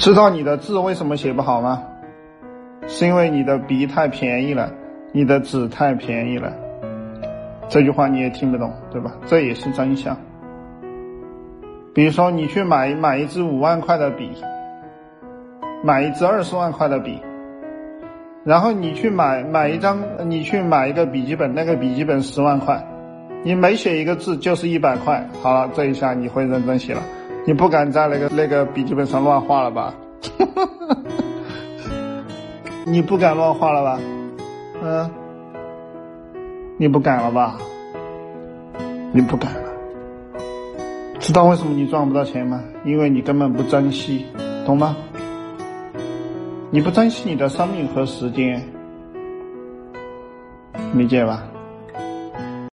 知道你的字为什么写不好吗？是因为你的笔太便宜了，你的纸太便宜了。这句话你也听不懂，对吧？这也是真相。比如说，你去买买一支五万块的笔，买一支二十万块的笔，然后你去买买一张，你去买一个笔记本，那个笔记本十万块，你每写一个字就是一百块。好了，这一下你会认真写了。你不敢在那个那个笔记本上乱画了吧？你不敢乱画了吧？嗯，你不敢了吧？你不敢了。知道为什么你赚不到钱吗？因为你根本不珍惜，懂吗？你不珍惜你的生命和时间，理解吧？